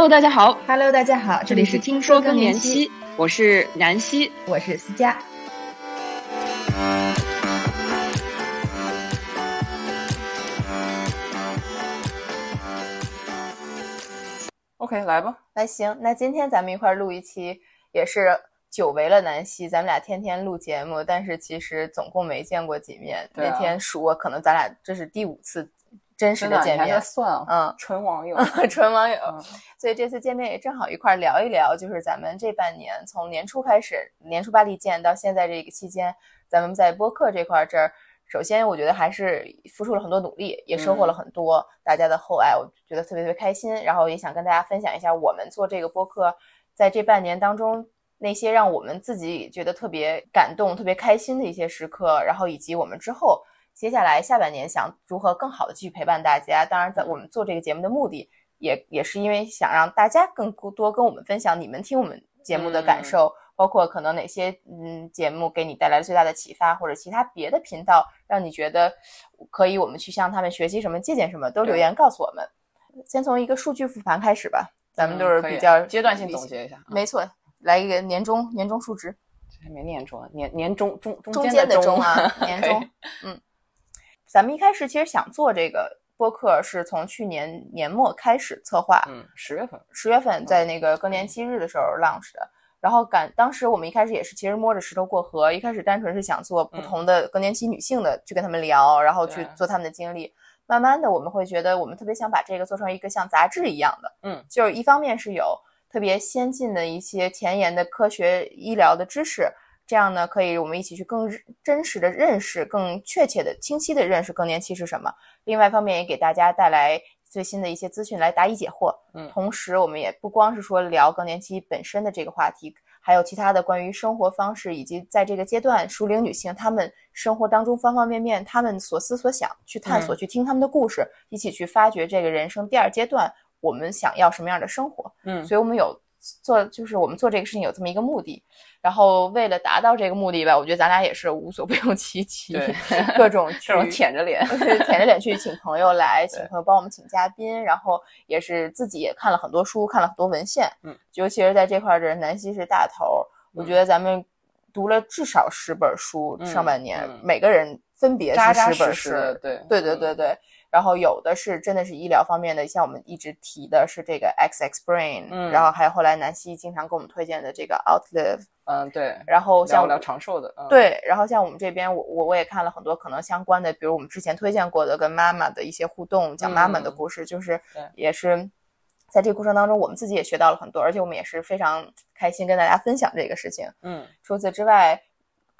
Hello，大家好。Hello，大家好，这里是听说更年期，我是南希，我是思佳。OK，来吧。那行，那今天咱们一块儿录一期，也是久违了南希，咱们俩天天录节目，但是其实总共没见过几面。啊那天数我，可能咱俩这是第五次真实的，见面。算啊？嗯，纯网友。纯网友，嗯所以这次见面也正好一块儿聊一聊，就是咱们这半年从年初开始，年初巴黎见到现在这个期间，咱们在播客这块儿这儿，首先我觉得还是付出了很多努力，也收获了很多大家的厚爱，我觉得特别特别开心。然后也想跟大家分享一下我们做这个播客，在这半年当中。那些让我们自己觉得特别感动、特别开心的一些时刻，然后以及我们之后接下来下半年想如何更好的继续陪伴大家。当然，在我们做这个节目的目的，也也是因为想让大家更多跟我们分享你们听我们节目的感受，包括可能哪些嗯节目给你带来最大的启发，或者其他别的频道让你觉得可以我们去向他们学习什么、借鉴什么，都留言告诉我们。先从一个数据复盘开始吧，咱们就是比较阶段性总结一下。没错，来一个年终年终数值。还没念中，年年中中中间的中啊，年 终。嗯，咱们一开始其实想做这个播客，是从去年年末开始策划，嗯，十月份。十月份在那个更年期日的时候 launch 的。然后感当时我们一开始也是其实摸着石头过河，一开始单纯是想做不同的更年期女性的，去跟他们聊，然后去做他们的经历。慢慢的，我们会觉得我们特别想把这个做成一个像杂志一样的，嗯，就是一方面是有特别先进的一些前沿的科学医疗的知识，这样呢，可以我们一起去更真实的认识、更确切的、清晰的认识更年期是什么。另外一方面，也给大家带来最新的一些资讯来答疑解惑。嗯同时我们也不光是说聊更年期本身的这个话题，还有其他的关于生活方式以及在这个阶段熟龄女性她们生活当中方方面面，她们所思所想，去探索，嗯去听她们的故事，一起去发掘这个人生第二阶段我们想要什么样的生活。嗯，所以我们有做，就是我们做这个事情有这么一个目的。然后为了达到这个目的吧，我觉得咱俩也是无所不用其极，各种 这种舔着脸。舔着脸去请朋友来，请朋友帮我们请嘉宾，然后也是自己也看了很多书，看了很多文献，嗯，尤其是在这块儿的南希是大头，我觉得咱们读了至少十本书，嗯上半年、嗯每个人分别是十本书，对对对对对。然后有的是真的是医疗方面的，像我们一直提的是这个 XX Brain，、嗯然后还有后来南希经常给我们推荐的这个 Outlive，嗯对，然后像聊聊长寿的，嗯，对，然后像我们这边，我我我也看了很多可能相关的，比如我们之前推荐过的跟妈妈的一些互动，讲妈妈的嗯故事，就是也是在这个过程当中，我们自己也学到了很多，而且我们也是非常开心跟大家分享这个事情。嗯，除此之外，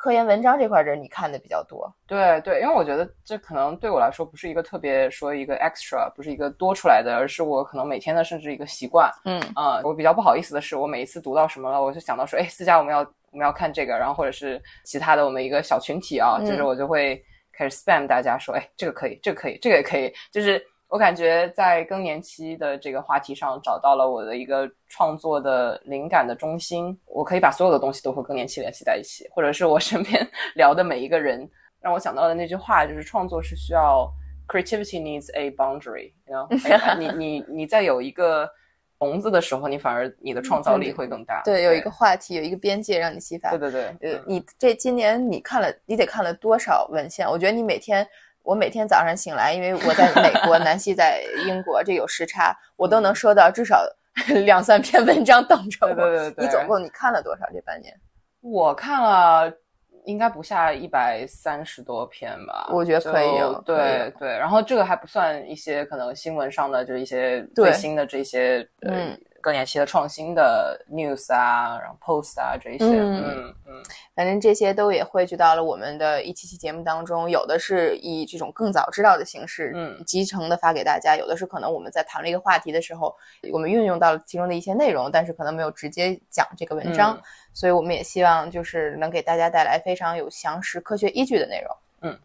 科研文章这块儿，你看的比较多，对对，因为我觉得这可能对我来说不是一个特别说一个 extra，不是一个多出来的，而是我可能每天的甚至一个习惯。嗯。啊、我比较不好意思的是，我每一次读到什么了，我就想到说，哎，私家我们要我们要看这个，然后或者是其他的我们一个小群体啊，嗯就是我就会开始 spam 大家说，哎，这个可以，这个可以，这个也可以，就是我感觉在更年期的这个话题上找到了我的一个创作的灵感的中心，我可以把所有的东西都和更年期联系在一起，或者是我身边 聊的每一个人，让我想到的那句话就是创作是需要 creativity needs a 哎你你你在有一个笼子的时候，你反而你的创造力会更大。对，有一个话题，有一个边界让你激发。对对对，呃嗯，你这今年你看了，你得看了多少文献？我觉得你每天，我每天早上醒来，因为我在美国，南希在英国，这有时差，我都能收到至少 两三篇文章等着我。对对对对。你总共你看了多少这半年？我看了。应该不下一百三十多篇吧，我觉得可以有对对，然后这个还不算一些可能新闻上的，就是一些最新的这些呃嗯更年期的创新的 news 啊，然后 post 啊这一些，嗯嗯嗯反正这些都也汇聚到了我们的一期期节目当中，有的是以这种更早知道的形式，嗯集成的发给大家；有的是可能我们在谈论一个话题的时候，我们运用到了其中的一些内容，但是可能没有直接讲这个文章，嗯所以我们也希望就是能给大家带来非常有详实科学依据的内容。嗯。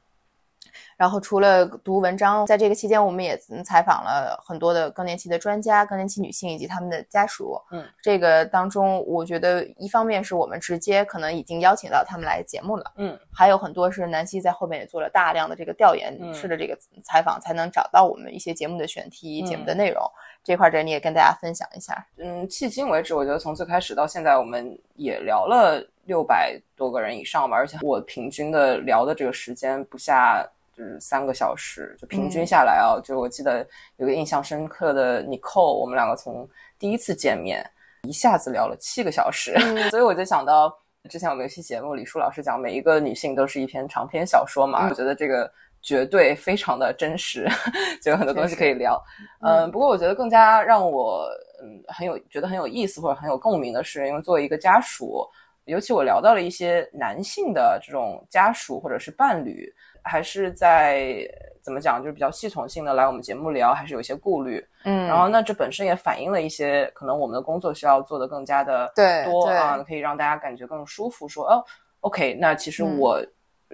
然后除了读文章，在这个期间，我们也采访了很多的更年期的专家、更年期女性以及他们的家属。嗯，这个当中，我觉得一方面是我们直接可能已经邀请到他们来节目了。嗯，还有很多是南希在后面也做了大量的这个调研式的这个采访，才能找到我们一些节目的选题、节目的内容。这块儿，这你也跟大家分享一下。嗯，迄今为止，我觉得从最开始到现在，我们也聊了六百多个人以上吧，而且我平均的聊的这个时间不下。就是三个小时，就平均下来啊，就我记得有个印象深刻的 Nicole，我们两个从第一次见面一下子聊了七个小时，所以我就想到之前我们一期节目，李舒老师讲每一个女性都是一篇长篇小说嘛，我觉得这个绝对非常的真实，就有很多东西可以聊。嗯，不过我觉得更加让我嗯很有觉得很有意思或者很有共鸣的是，因为作为一个家属，尤其我聊到了一些男性的这种家属或者是伴侣。还是在怎么讲，就是比较系统性的来我们节目聊，还是有一些顾虑。嗯，然后那这本身也反映了一些可能我们的工作需要做的更加的多啊，可以让大家感觉更舒服。说哦，OK，那其实我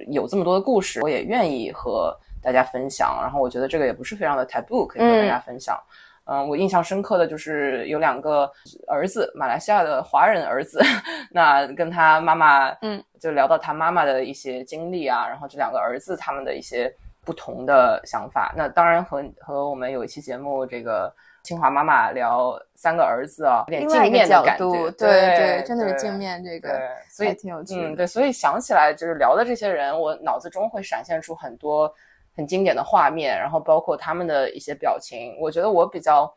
有这么多的故事，我也愿意和大家分享。然后我觉得这个也不是非常的 taboo，可以和大家分享。嗯，我印象深刻的就是有两个儿子，马来西亚的华人儿子，那跟他妈妈，嗯，就聊到他妈妈的一些经历啊，然后这两个儿子他们的一些不同的想法。那当然和和我们有一期节目，这个清华妈妈聊三个儿子啊，有点镜面的感觉，对对，真的是镜面这个，所以挺有趣。嗯，对，所以想起来就是聊的这些人，我脑子中会闪现出很多。很经典的画面，然后包括他们的一些表情，我觉得我比较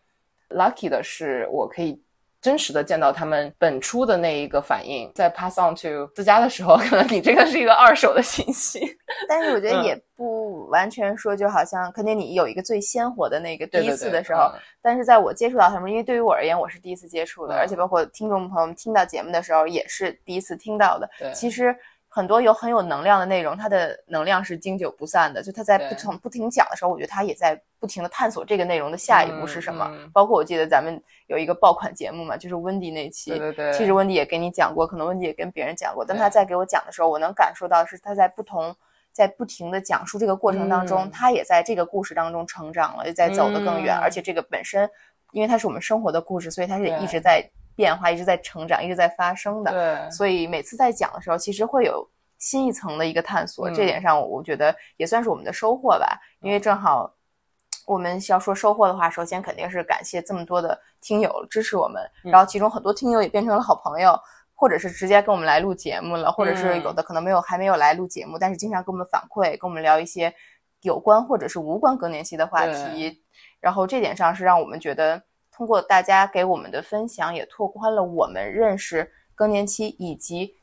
lucky 的是，我可以真实的见到他们本初的那一个反应。在 pass on to 自家的时候，可能你这个是一个二手的信息，但是我觉得也不完全说，就好像肯定你有一个最鲜活的那个第一次的时候，但是在我接触到他们，因为对于我而言，我是第一次接触的，而且包括听众朋友们听到节目的时候，也是第一次听到的。其实。很多有很有能量的内容，它的能量是经久不散的。就他在不停不停讲的时候，我觉得他也在不停的探索这个内容的下一步是什么。包括我记得咱们有一个爆款节目嘛，就是温迪那期。对对对。其实温迪也给你讲过，可能温迪也跟别人讲过，但他在给我讲的时候，我能感受到是他在不同在不停的讲述这个过程当中，他也在这个故事当中成长了，也在走得更远。而且这个本身，因为它是我们生活的故事，所以它是一直在变化，一直在成长，一直在发生的。对。所以每次在讲的时候，其实会有。新一层的一个探索，这点上我觉得也算是我们的收获吧。因为正好我们要说收获的话，首先肯定是感谢这么多的听友支持我们，然后其中很多听友也变成了好朋友，或者是直接跟我们来录节目了，或者是有的可能没有还没有来录节目，但是经常跟我们反馈，跟我们聊一些有关或者是无关更年期的话题。然后这点上是让我们觉得，通过大家给我们的分享，也拓宽了我们认识更年期以及。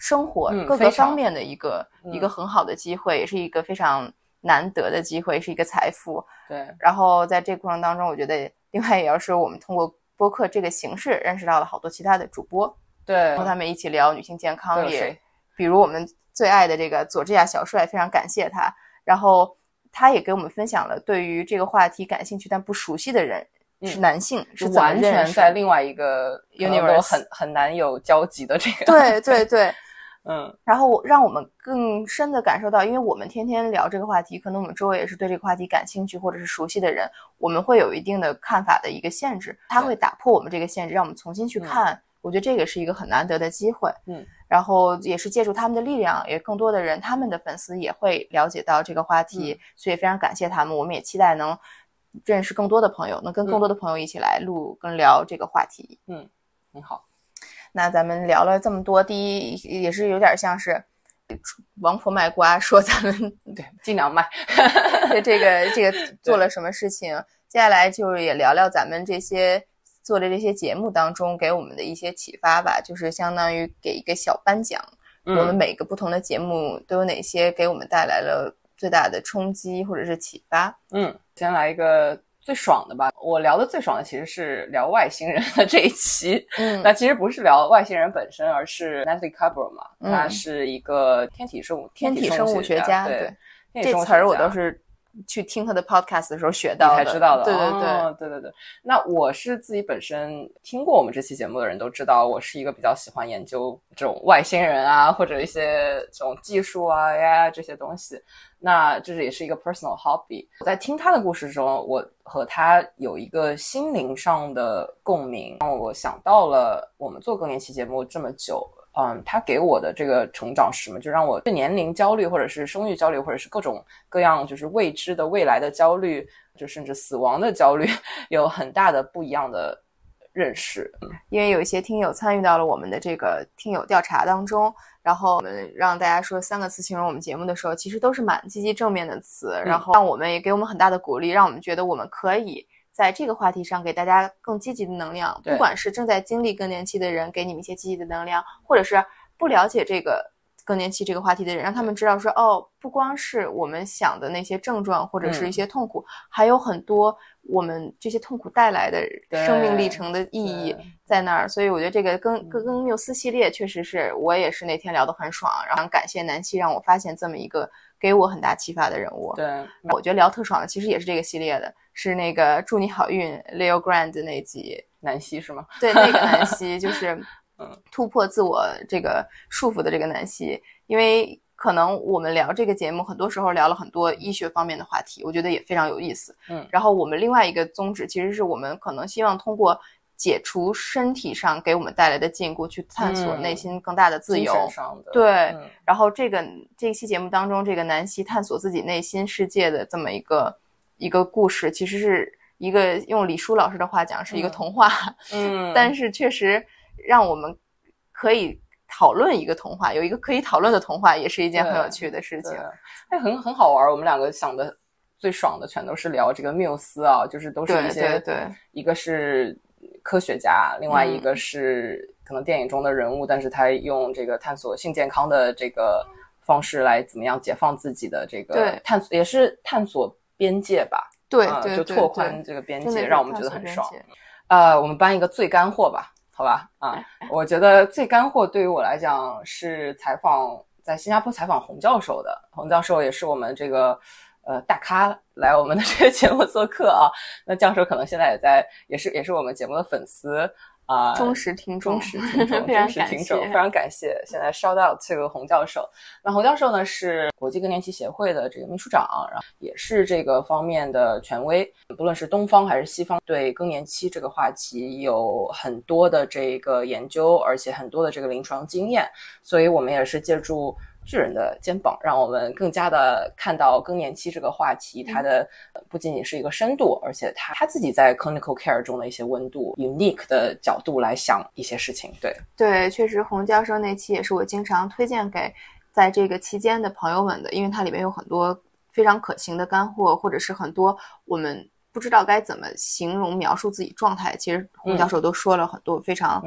生活各个方面的一个一个很好的机会，也是一个非常难得的机会，是一个财富。对。然后在这个过程当中，我觉得另外也要说，我们通过播客这个形式认识到了好多其他的主播，对，和他们一起聊女性健康，也比如我们最爱的这个佐治亚小帅，非常感谢他。然后他也给我们分享了对于这个话题感兴趣但不熟悉的人。是男性，是完全在另外一个 universe 很很难有交集的这个。对对对。嗯，然后让我们更深的感受到，因为我们天天聊这个话题，可能我们周围也是对这个话题感兴趣或者是熟悉的人，我们会有一定的看法的一个限制，他会打破我们这个限制，让我们重新去看。我觉得这个是一个很难得的机会。嗯，然后也是借助他们的力量，也更多的人，他们的粉丝也会了解到这个话题，所以非常感谢他们。我们也期待能认识更多的朋友，能跟更多的朋友一起来录跟聊这个话题。嗯，很好。那咱们聊了这么多，第一也是有点像是王婆卖瓜，说咱们 对尽量卖，这个这个做了什么事情。接下来就是也聊聊咱们这些做的这些节目当中给我们的一些启发吧，就是相当于给一个小颁奖。我们每个不同的节目都有哪些给我们带来了最大的冲击或者是启发？嗯，先来一个。最爽的吧，我聊的最爽的其实是聊外星人的这一期。嗯，那其实不是聊外星人本身，而是 Natalie Carbro 嘛，他是一个天体生物天体生物学家。对，这词儿我倒是去听他的 podcast 的时候学到的才知道的。对对对，哦、对对对。那我是自己本身听过我们这期节目的人都知道，我是一个比较喜欢研究这种外星人啊，或者一些这种技术啊、AI 这些东西。那这是也是一个 personal hobby。我在听他的故事中，我和他有一个心灵上的共鸣，让我想到了我们做更年期节目这么久。嗯，他给我的这个成长是什么？就让我对年龄焦虑，或者是生育焦虑，或者是各种各样就是未知的未来的焦虑，就甚至死亡的焦虑，有很大的不一样的认识。因为有一些听友参与到了我们的这个听友调查当中，然后我们让大家说三个词形容我们节目的时候，其实都是蛮积极正面的词，然后让我们也给我们很大的鼓励，让我们觉得我们可以。在这个话题上给大家更积极的能量，不管是正在经历更年期的人，给你们一些积极的能量，或者是不了解这个更年期这个话题的人，让他们知道说，哦，不光是我们想的那些症状或者是一些痛苦，还有很多我们这些痛苦带来的生命历程的意义在那儿。所以我觉得这个更更更缪斯系列确实是我也是那天聊得很爽，然后感谢南希让我发现这么一个给我很大启发的人物。对，我觉得聊特爽的其实也是这个系列的。是那个祝你好运，Leo Grand 那集，南希是吗？对，那个南 希就是突破自我这个束缚的这个南希。因为可能我们聊这个节目，很多时候聊了很多医学方面的话题，我觉得也非常有意思。嗯，然后我们另外一个宗旨，其实是我们可能希望通过解除身体上给我们带来的禁锢，去探索内心更大的自由。对，然后这个这期节目当中，这个南希探索自己内心世界的这么一个。一个故事其实是一个用李叔老师的话讲是一个童话，嗯，但是确实让我们可以讨论一个童话，有一个可以讨论的童话，也是一件很有趣的事情。哎，很很好玩。我们两个想的最爽的全都是聊这个缪斯啊，就是都是一些对，一个是科学家，另外一个是可能电影中的人物，但是他用这个探索性健康的这个方式来怎么样解放自己的这个探索，也是探索。边界吧，对，就拓宽这个边界，让我们觉得很爽。呃，我们搬一个最干货吧，好吧？啊，我觉得最干货对于我来讲是采访在新加坡采访洪教授的。洪教授也是我们这个呃大咖来我们的这个节目做客啊。那教授可能现在也在，也是也是我们节目的粉丝。啊，忠实听众，忠实 听众，忠实听众，非常感谢。现在 shout out 这个洪教授，那洪教授呢是国际更年期协会的这个秘书长，然后也是这个方面的权威。不论是东方还是西方，对更年期这个话题有很多的这个研究，而且很多的这个临床经验。所以我们也是借助。巨人的肩膀，让我们更加的看到更年期这个话题，它的不仅仅是一个深度，而且他他自己在 clinical care 中的一些温度，unique 的角度来想一些事情。对对，确实，洪教授那期也是我经常推荐给在这个期间的朋友们的，因为它里面有很多非常可行的干货，或者是很多我们不知道该怎么形容描述自己状态，其实洪教授都说了很多非常。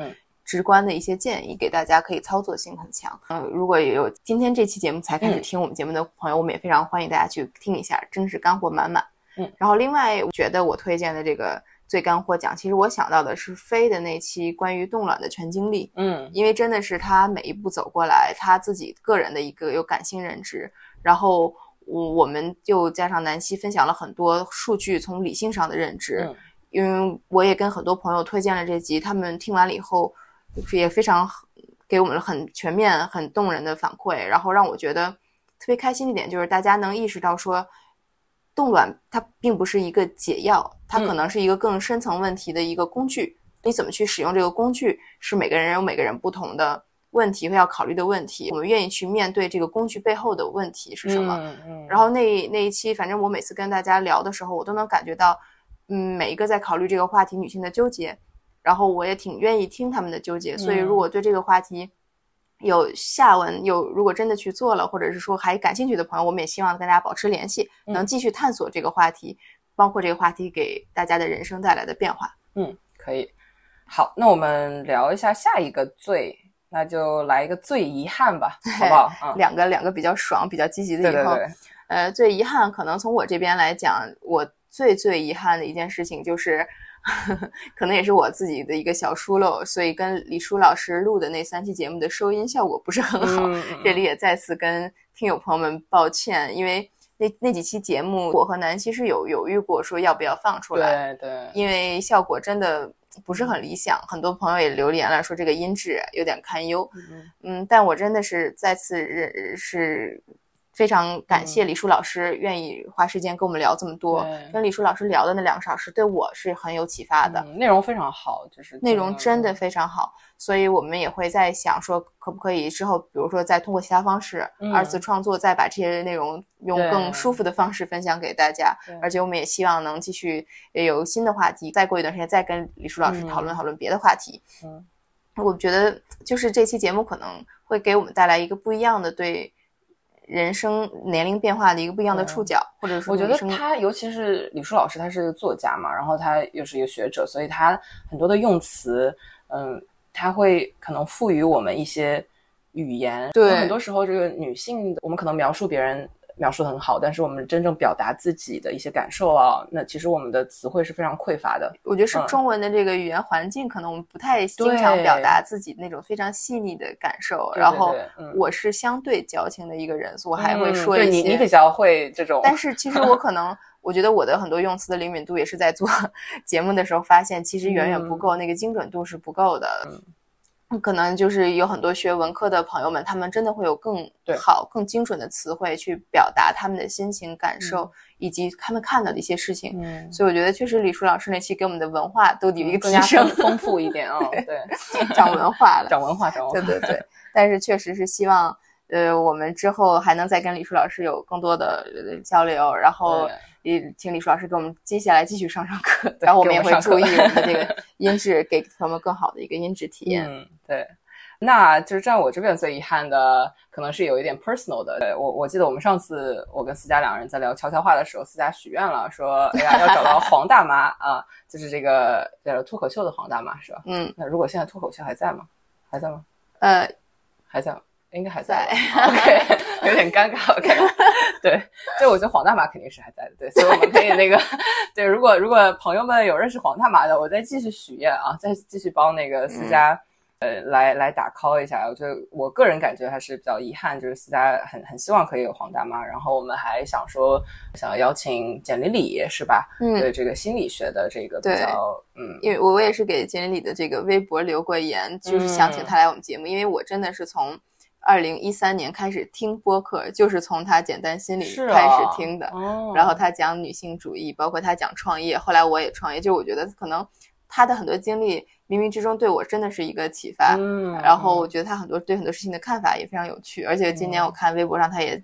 直观的一些建议给大家，可以操作性很强。嗯，如果也有今天这期节目才开始听我们节目的朋友，我们也非常欢迎大家去听一下，真是干货满满。嗯，然后另外我觉得我推荐的这个最干货奖，其实我想到的是飞的那期关于冻卵的全经历。嗯，因为真的是他每一步走过来，他自己个人的一个有感性认知，然后我我们就加上南希分享了很多数据，从理性上的认知。嗯，因为我也跟很多朋友推荐了这集，他们听完了以后。也非常给我们了很全面、很动人的反馈，然后让我觉得特别开心一点就是大家能意识到说，冻卵它并不是一个解药，它可能是一个更深层问题的一个工具。你怎么去使用这个工具，是每个人有每个人不同的问题和要考虑的问题。我们愿意去面对这个工具背后的问题是什么？然后那那一期，反正我每次跟大家聊的时候，我都能感觉到，嗯，每一个在考虑这个话题女性的纠结。然后我也挺愿意听他们的纠结，所以如果对这个话题有下文，有如果真的去做了，或者是说还感兴趣的朋友，我们也希望跟大家保持联系，能继续探索这个话题，包括这个话题给大家的人生带来的变化。嗯，可以。好，那我们聊一下下一个最，那就来一个最遗憾吧，好不好？两个两个比较爽、比较积极的以后，呃，最遗憾可能从我这边来讲，我最最遗憾的一件事情就是。可能也是我自己的一个小疏漏，所以跟李叔老师录的那三期节目的收音效果不是很好。这里也再次跟听友朋友们抱歉，因为那那几期节目，我和南希是有犹豫过，说要不要放出来，对对，因为效果真的不是很理想，很多朋友也留言了，说这个音质有点堪忧。嗯嗯，但我真的是再次认是非常感谢李舒老师愿意花时间跟我们聊这么多。对跟李舒老师聊的那两个小时，对我是很有启发的，嗯内容非常好，就是内容真的非常好。所以我们也会在想说，可不可以之后，比如说再通过其他方式、嗯二次创作，再把这些内容用更舒服的方式分享给大家。而且我们也希望能继续呃有新的话题，再过一段时间再跟李舒老师嗯讨论讨论别的话题。嗯，我觉得就是这期节目可能会给我们带来一个不一样的对人生年龄变化的一个不一样的触角，或者说我觉得他，尤其是李舒老师，他是个作家嘛，然后他又是一个学者，所以他很多的用词，嗯，他会可能赋予我们一些语言。对很多时候这个女性，我们可能描述别人描述的很好，但是我们真正表达自己的一些感受啊，那其实我们的词汇是非常匮乏的。我觉得是嗯中文的这个语言环境，可能我们不太经常表达自己那种非常细腻的感受。对然后我是相对矫情的一个人，所以我还会嗯说一些。对你，你比较会这种，但是其实我 可能，我觉得我的很多用词的灵敏度也是在做 节目的时候发现，其实远远不够，那个精准度是不够的。嗯可能就是有很多学文科的朋友们，他们真的会有更好、更精准的词汇去表达他们的心情、感受，嗯以及他们看到的一些事情。嗯，所以我觉得，确实李叔老师那期给我们的文化都有一个更加提升丰，丰富一点啊，对，长文化了。长文化，长文化，对对对，但是确实是希望，呃，我们之后还能再跟李舒老师有更多的呃交流，然后也请李舒老师给我们接下来继续上上课，然后我们也会注意我们的这个音质，给他们更好的一个音质体验。嗯，对。那就是站我这边最遗憾的，可能是有一点 personal 的。对我我记得我们上次我跟思佳两个人在聊悄悄话的时候，思佳许愿了，说哎呀要找到黄大妈啊，就是这个叫脱口秀的黄大妈是吧？嗯，那如果现在脱口秀还在吗？还在吗？呃，还在吗？应该还在吧。OK，有点尴尬。OK，对，就我觉得黄大妈肯定是还在的，对，所以我们可以那个，对，如果如果朋友们有认识黄大妈的，我再继续许愿啊，再继续帮那个思佳。呃，来来打 call 一下，我觉得我个人感觉还是比较遗憾，就是思佳很很希望可以有黄大妈，然后我们还想说想要邀请简丽丽是吧？嗯对这个心理学的这个比较嗯，因为我我也是给简丽丽的这个微博留过言，就是想请她来我们节目，因为我真的是从二零一三年开始听播客，就是从她简单心理开始啊听的。哦，然后他讲女性主义，包括他讲创业，后来我也创业，就我觉得可能他的很多经历冥冥之中对我真的是一个启发。嗯，然后我觉得他很多对很多事情的看法也非常有趣，而且今年我看微博上他也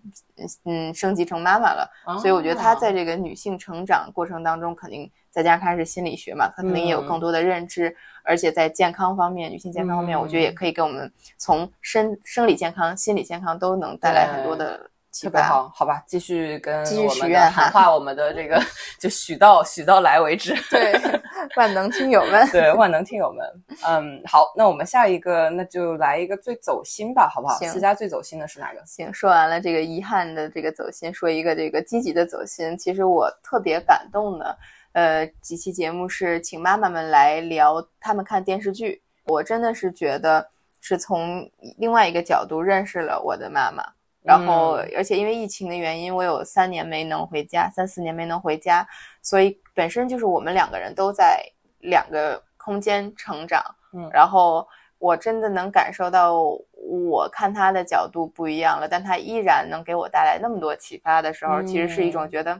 嗯升级成妈妈了，哦所以我觉得他在这个女性成长过程当中，肯定再加上他是心理学嘛，他肯定也有更多的认知，而且在健康方面，女性健康方面，嗯我觉得也可以给我们从生生理健康、心理健康都能带来很多的。特别好，好吧，继续跟继续我们许愿喊话，我们的这个就许到许到来为止。对，万能听友们，对，万能听友们，嗯，好，那我们下一个，那就来一个最走心吧，好不好？行思佳最走心的是哪个？行，说完了这个遗憾的这个走心，说一个这个积极的走心。其实我特别感动的，呃，几期节目是请妈妈们来聊他们看电视剧，我真的是觉得是从另外一个角度认识了我的妈妈。然后，嗯而且因为疫情的原因，我有三年没能回家，三四年没能回家，所以本身就是我们两个人都在两个空间成长。嗯然后我真的能感受到，我看他的角度不一样了，但他依然能给我带来那么多启发的时候，其实是一种嗯觉得，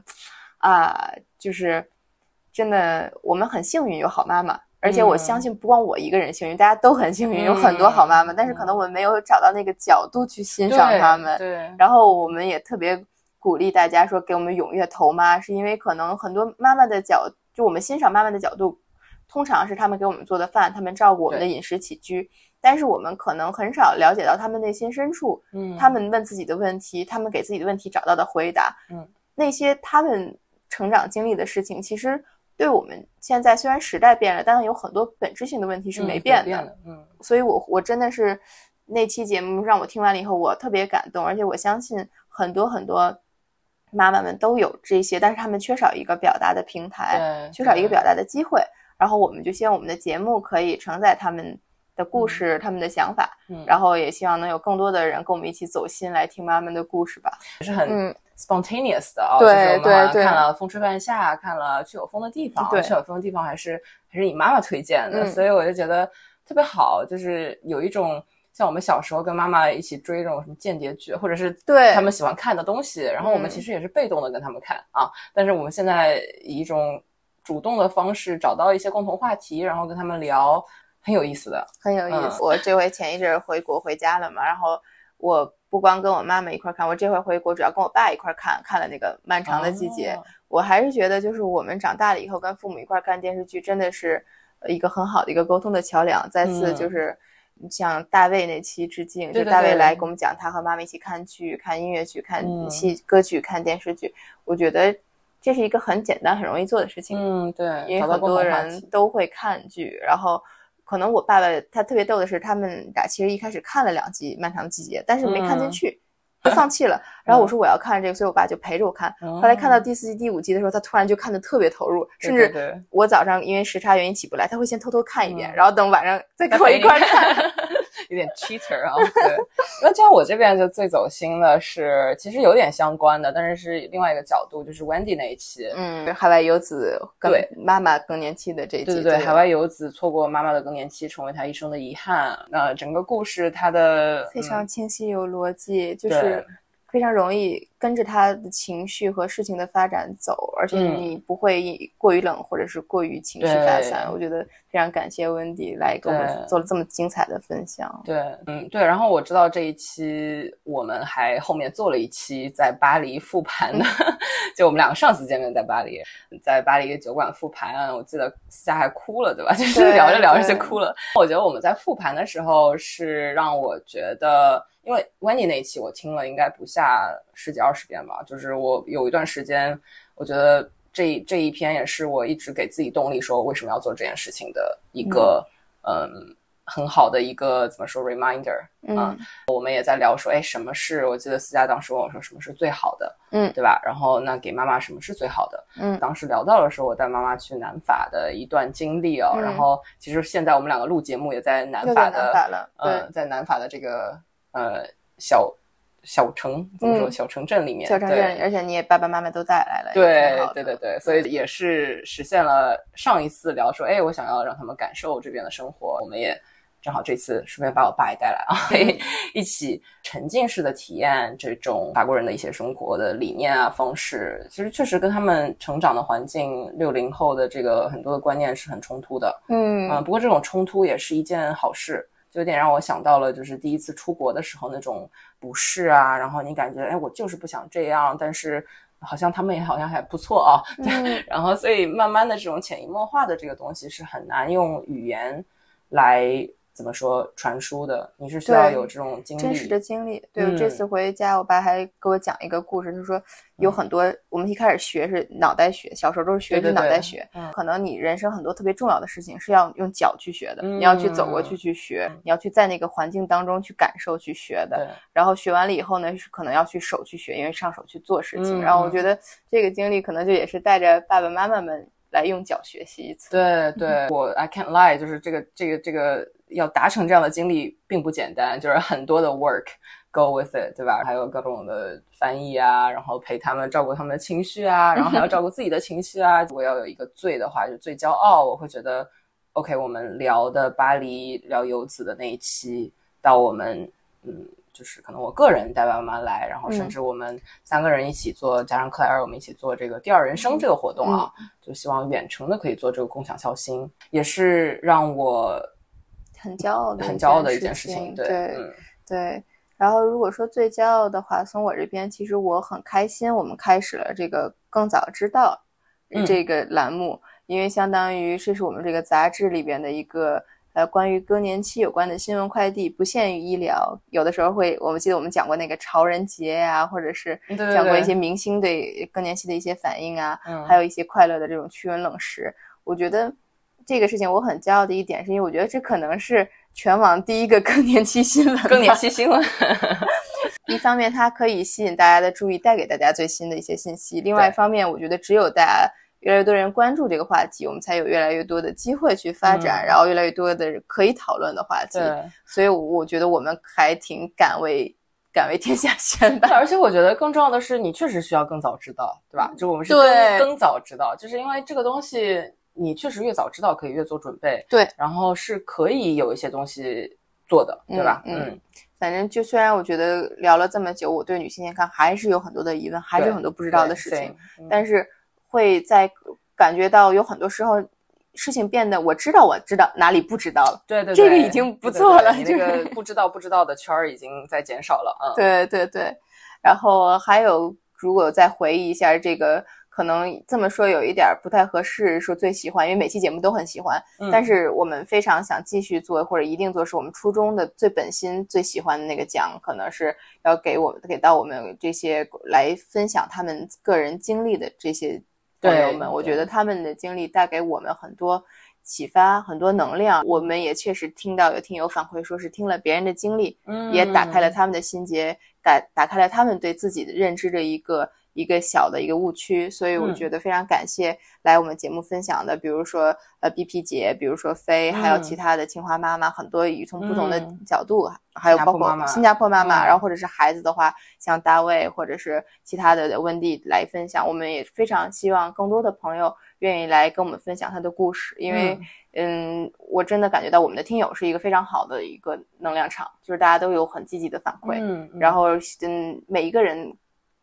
啊，就是真的我们很幸运有好妈妈。而且我嗯相信，不光我一个人幸运，大家都很幸运，有很多好妈妈。嗯但是可能我们没有找到那个角度去欣赏对他们。对，然后我们也特别鼓励大家说，给我们踊跃投妈，是因为可能很多妈妈的角，就我们欣赏妈妈的角度，通常是他们给我们做的饭，他们照顾我们的饮食起居，但是我们可能很少了解到他们内心深处，嗯，他们问自己的问题，他们给自己的问题找到的回答，嗯，那些他们成长经历的事情，其实对我们现在虽然时代变了，但是有很多本质性的问题是嗯没变的。变，嗯所以我我真的是那期节目让我听完了以后，我特别感动，而且我相信很多很多妈妈们都有这些，但是她们缺少一个表达的平台，缺少一个表达的机会。然后我们就希望我们的节目可以承载他们的故事、他们的想法，嗯。然后也希望能有更多的人跟我们一起走心来听妈妈们的故事吧。也是很嗯，spontaneous 的啊，对就是我们好像对。对看了《风吹半夏》，看了《去有风的地方》，对去有风的地方还是还是你妈妈推荐的，嗯。所以我就觉得特别好，就是有一种像我们小时候跟妈妈一起追这种什么间谍剧，或者是对。他们喜欢看的东西，然后我们嗯。其实也是被动的跟他们看啊，但是我们现在以一种主动的方式找到一些共同话题，然后跟他们聊，很有意思的。很有意嗯思。我这回前一阵儿回国回家了嘛，然后我不光跟我妈妈一块儿看，我这回回国主要跟我爸一块儿看，看了那个《漫长的季节》哦我还是觉得，就是我们长大了以后跟父母一块儿看电视剧，真的是呃一个很好的一个沟通的桥梁。再次嗯就是向大卫那期致敬，对对就大卫来给我们讲他和妈妈一起看剧、看音乐剧、看嗯戏、歌剧、看电视剧。我觉得这是一个很简单、很容易做的事情。嗯，对，因为很多人都会看剧，然后可能我爸爸他特别逗的是，他们俩其实一开始看了两集《漫长的季节》，但是没看进嗯去，就放弃了。然后我说我要看这个，所以我爸就陪着我看。后后来看到第四季、第五季的时候，他突然就看得特别投入，甚至我早上因为时差原因起不来，他会先偷偷看一遍，嗯然后等晚上再跟我一块儿看。有点 cheater 啊。对，那像我这边就最走心的是，其实有点相关的，但是是另外一个角度，就是 Wendy 那一期。嗯，海外游子跟对妈妈更年期的这一期，对对对，海外游子错过妈妈的更年期，成为他一生的遗憾。那整个故事它的非常嗯清晰有逻辑，就是非常容易跟着他的情绪和事情的发展走，而且嗯你不会过于冷或者是过于情绪发散。对我觉得非常感谢温迪来给我们做了这么精彩的分享。对，嗯，对。然后我知道这一期我们还后面做了一期在巴黎复盘的，就我们两个上次见面在巴黎，在巴黎酒馆复盘，我记得私下还哭了，对吧？就是聊着聊着就哭了。我觉得我们在复盘的时候是让我觉得，因为 Wendy 那一期我听了应该不下十几二十遍吧，就是我有一段时间，我觉得这这一篇也是我一直给自己动力说为什么要做这件事情的一个嗯很好的一个怎么说 reminder。嗯我们也在聊说，哎，什么是？我记得思佳当时问我说，什么是最好的？嗯对吧？然后那给妈妈什么是最好的？嗯当时聊到的时候我带妈妈去南法的一段经历哦。嗯然后其实现在我们两个录节目也在南法的，南法了，呃，对，在南法的这个呃小小城怎么说、嗯。小城镇里面，小城对。镇，而且你也爸爸妈妈都带来了，对对对对，所以也是实现了上一次聊说，哎，我想要让他们感受这边的生活，我们也正好这次顺便把我爸也带来啊，可以一起沉浸式的体验这种法国人的一些生活的理念啊方式，其实确实跟他们成长的环境，六零后的这个很多的观念是很冲突的，嗯。嗯，不过这种冲突也是一件好事，就有点让我想到了，就是第一次出国的时候那种不适啊，然后你感觉，哎，我就是不想这样，但是好像他们也好像还不错啊，嗯。然后所以慢慢的这种潜移默化的这个东西是很难用语言来怎么说传输的，你是需要有这种经历，真实的经历。对，我这嗯次回家，我爸还给我讲一个故事，他说有很多我们一开始学是脑袋学，小时候都是学是对对对脑袋学，嗯可能你人生很多特别重要的事情是要用脚去学的，你要去走过去去学，你要去在那个环境当中去感受去学的。然后学完了以后呢，是可能要去手去学，因为上手去做事情。然后我觉得这个经历可能就也是带着爸爸妈妈们来用脚学习一次。对对，我 I can't lie，就是这个这个这个要达成这样的经历并不简单，就是很多的 work go with it，对吧？还有各种的翻译啊，然后陪他们照顾他们的情绪啊，然后还要照顾自己的情绪啊。如果要有一个最的话，就最骄傲，我会觉得 OK，我们聊的巴黎聊游子的那一期，到我们嗯。就是可能我个人带爸妈来，然后甚嗯至我们三个人一起做，加上克莱尔，我们一起做这个第二人生这个活动啊，就希望远程的可以做这个共享孝心，也是让我很骄傲的很骄傲的一一件事情。对，对嗯对，然后如果说最骄傲的话，从我这边，其实我很开心，我们开始了这个更早知道嗯这个栏目，因为相当于这是我们这个杂志里边的一个呃关于更年期有关的新闻快递，不限于医疗，有的时候会，我们记得我们讲过那个潮人节呀、或者是讲过一些明星对更年期的一些反应啊，嗯还有一些快乐的这种驱蚊冷食，我觉得。这个事情我很骄傲的一点，是因为我觉得这可能是全网第一个 更年期新闻。更年期新闻，一方面它可以吸引大家的注意，带给大家最新的一些信息；另外一方面，我觉得只有大家越来越多人关注这个话题，我们才有越来越多的机会去发展，嗯然后越来越多的可以讨论的话题。所以我觉得我们还挺敢为敢为天下先吧。而且我觉得更重要的是，你确实需要更早知道，对吧？就我们是更更早知道，就是因为这个东西，你确实越早知道，可以越做准备。对，然后是可以有一些东西做的，对吧？嗯嗯反正就虽然我觉得聊了这么久，我对女性健康还是有很多的疑问，还是有很多不知道的事情，对，但是会在感觉到有很多时候事情变得我知道我知道哪里不知道了。对对，这个已经不错了对对对你那个不知道不知道的圈儿已经在减少了，嗯，对对对，然后还有如果再回忆一下这个。可能这么说有一点不太合适，说最喜欢，因为每期节目都很喜欢，嗯但是我们非常想继续做，或者一定做，是我们初衷的最本心、最喜欢的那个奖，可能是要给我们给到我们这些来分享他们个人经历的这些朋友们。我觉得他们的经历带给我们很多启发、很多能量。我们也确实听到有听友反馈说是听了别人的经历，嗯也打开了他们的心结，打打开了他们对自己的认知的一个一个小的一个误区，所以我嗯。觉得非常感谢来我们节目分享的，比如说呃 BP 姐，比如说飞，还有嗯。其他的清华妈妈，很多以从不同的嗯。角度，还有包括新加坡妈妈然后或者是孩子的话，像大卫或者是其他的温蒂来分享，我们也非常希望更多的朋友愿意来跟我们分享他的故事，因为。嗯，我真的感觉到我们的听友是一个非常好的一个能量场，就是大家都有很积极的反馈，嗯，嗯。然后嗯，每一个人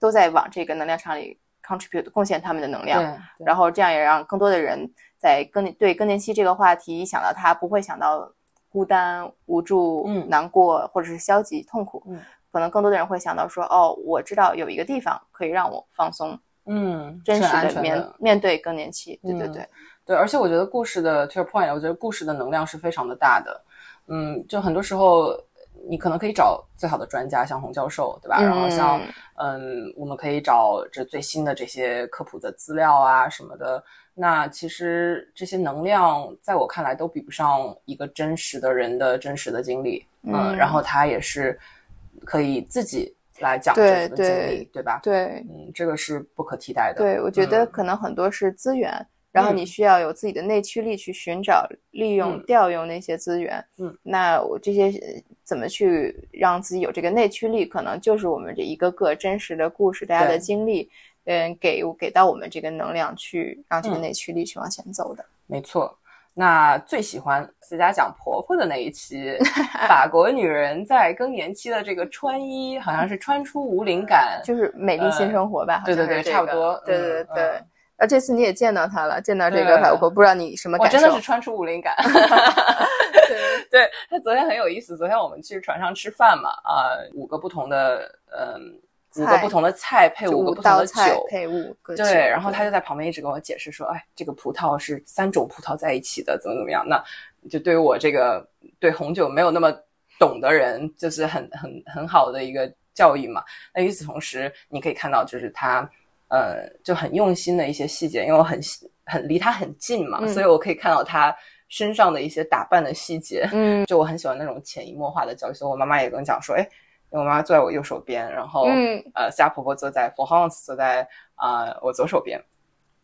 都在往这个能量场里 contribute 贡献他们的能量，然后这样也让更多的人在更年对更年期这个话题一想到他不会想到孤单、无助、嗯。难过或者是消极、痛苦，嗯。可能更多的人会想到说，哦，我知道有一个地方可以让我放松，嗯，真实的面的面对更年期，对对嗯对，对，而且我觉得故事的 to your point，我觉得故事的能量是非常的大的。嗯，就很多时候你可能可以找最好的专家，像洪教授，对吧？然后像嗯，我们可以找这最新的这些科普的资料啊什么的。那其实这些能量，在我看来都比不上一个真实的人的真实的经历。嗯然后他也是可以自己来讲对这个经历，对对吧？对嗯，这个是不可替代的。对，我觉得嗯可能很多是资源，然后嗯你需要有自己的内驱力去寻找、利用、嗯调用那些资源。嗯，那我这些呃怎么去让自己有这个内驱力，可能就是我们这一个个真实的故事，大家的经历，嗯，给给到我们这个能量去让这个嗯内驱力去往前走的。没错。那最喜欢思佳讲婆婆的那一期，法国女人在更年期的这个穿衣，好像是穿出无灵感，就是美丽新生活吧，好对对对，这个差不多。对对嗯对。嗯啊，这次你也见到他了，见到这个对法国，不知道你什么感受？我真的是穿出武林感。对对他昨天很有意思，昨天我们去船上吃饭嘛，啊、五个不同的嗯，五个不同的菜配五五个不同的酒，配五个酒对，然后他就在旁边一直跟我解释说，哎，这个葡萄是三种葡萄在一起的，怎么怎么样？那就对于我这个对红酒没有那么懂的人，就是很很很好的一个教育嘛。那与此同时，你可以看到就是他呃就很用心的一些细节，因为我很很离他很近嘛，嗯。所以我可以看到他身上的一些打扮的细节。嗯。就我很喜欢那种潜移默化的教育，所以我妈妈也跟我讲说，哎，我妈妈坐在我右手边，然后、嗯。呃，夏婆婆坐在 f o r h a n s 坐在啊、呃我左手边，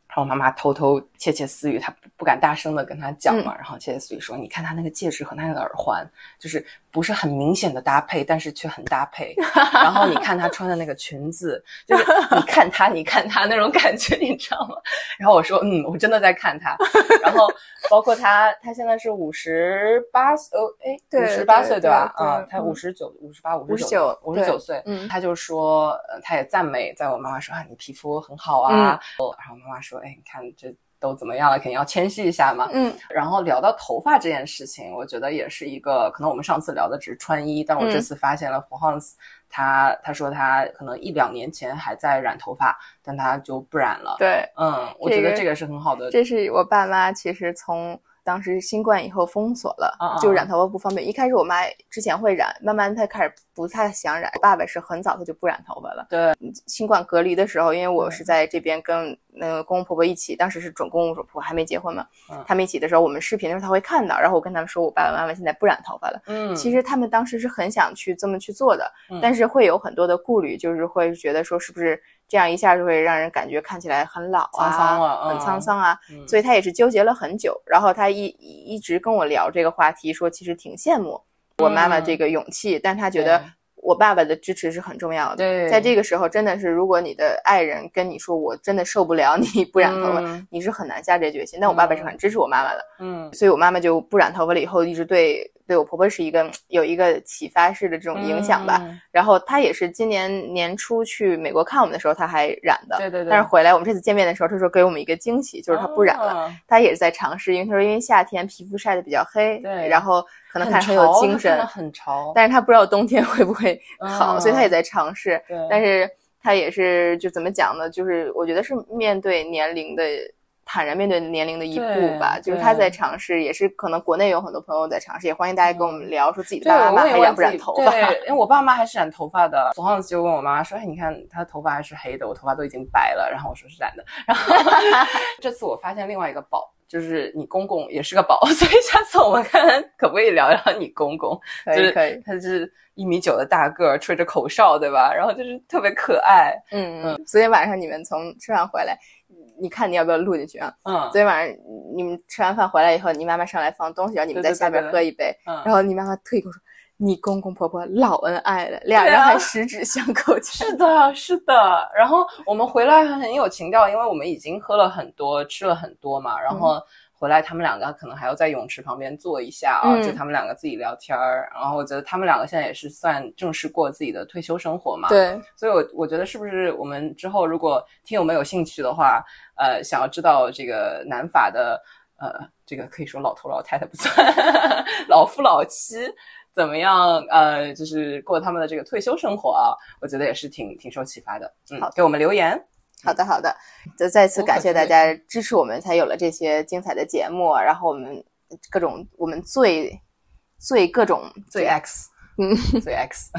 然后我妈妈偷偷窃窃私语，她不不敢大声的跟她讲嘛，然后窃窃私语说，你看她那个戒指和她那个耳环，就是不是很明显的搭配，但是却很搭配。然后你看她穿的那个裙子，就是你看她，你看她那种感觉，你知道吗？然后我说，嗯，我真的在看她。然后包括她，她现在是五十八岁，哦，哎，对五十八岁对吧？啊，她五十九、五十八、五十59五十九岁，嗯她就说，呃，她也赞美，在我妈妈说啊，你皮肤很好啊，哦然后妈妈说，哎，你看这都怎么样了，肯定要谦虚一下嘛。嗯然后聊到头发这件事情，我觉得也是一个，可能我们上次聊的只是穿衣，但我这嗯次发现了胡汉斯他他说他可能一两年前还在染头发，但他就不染了。，对，嗯，我觉得这个是很好的。这是我爸妈其实从当时新冠以后封锁了，就染头发不方便。一开始我妈之前会染，慢慢她开始不太想染。我爸爸是很早他就不染头发了。对，新冠隔离的时候，因为我嗯是在这边跟那个公公婆婆一起，当时是准公公婆婆还没结婚嘛，嗯他们一起的时候，我们视频的时候他会看到，然后我跟他们说，我爸爸妈妈现在不染头发了。嗯，其实他们当时是很想去这么去做的，嗯但是会有很多的顾虑，就是会觉得说是不是这样一下就会让人感觉看起来很老啊，沧桑了很嗯沧桑啊，嗯所以他也是纠结了很久。然后他一一一直跟我聊这个话题，说其实挺羡慕我妈妈这个勇气，但他觉得我爸爸的支持是很重要的。对在这个时候，真的是如果你的爱人跟你说我真的受不了你不染头发，嗯你是很难下这决心。但我爸爸是很支持我妈妈的，嗯所以我妈妈就不染头发了以后，一直对对我婆婆是一个有一个启发式的这种影响吧。嗯然后她也是今年年初去美国看我们的时候，她还染的。对对对，但是回来我们这次见面的时候，她说给我们一个惊喜，就是她不染了。哦她也是在尝试，因为她说因为夏天皮肤晒得比较黑，对然后可能很看着很有精神但是她不知道冬天 会不会好，嗯所以她也在尝试。对，但是她也是就怎么讲呢？就是我觉得是面对年龄的。坦然面对年龄的一步吧，就是他在尝试，也是可能国内有很多朋友在尝试，也欢迎大家跟我们聊，说自己的，爸爸妈妈还染不染头发。对，因为我爸妈还是染头发的。左浩就问我妈妈说：“哎，你看他的头发还是黑的，我头发都已经白了。”然后我说是染的。然后 这次我发现另外一个宝，就是你公公也是个宝，所以下次我们看看可不可以聊聊你公公。就是可以可以，他是一米九的大个儿，吹着口哨，对吧？然后就是特别可爱。嗯嗯。昨天晚上你们从吃饭回来，你看你要不要录进去啊？嗯昨天晚上你们吃完饭回来以后，你妈妈上来放东西，然后你们在下边喝一杯，嗯，然后你妈妈特意跟我说：“你公公婆婆老恩爱了，俩人还十指相扣。是的，是的。然后我们回来很有情调，因为我们已经喝了很多，吃了很多嘛。然后回来，他们两个可能还要在泳池旁边坐一下啊，嗯就他们两个自己聊天儿。然后我觉得他们两个现在也是算正式过自己的退休生活嘛。。对，所以我，我觉得是不是我们之后如果听友们有兴趣的话，呃，想要知道这个南法的呃，这个可以说老头老太太不算，老夫老妻怎么样？呃，就是过他们的这个退休生活啊，我觉得也是挺挺受启发的。嗯好，给我们留言。好的好的，再再次感谢大。家支持我们，才有了这些精彩的节目，然后我们各种我们最最各种最 X，嗯最 X，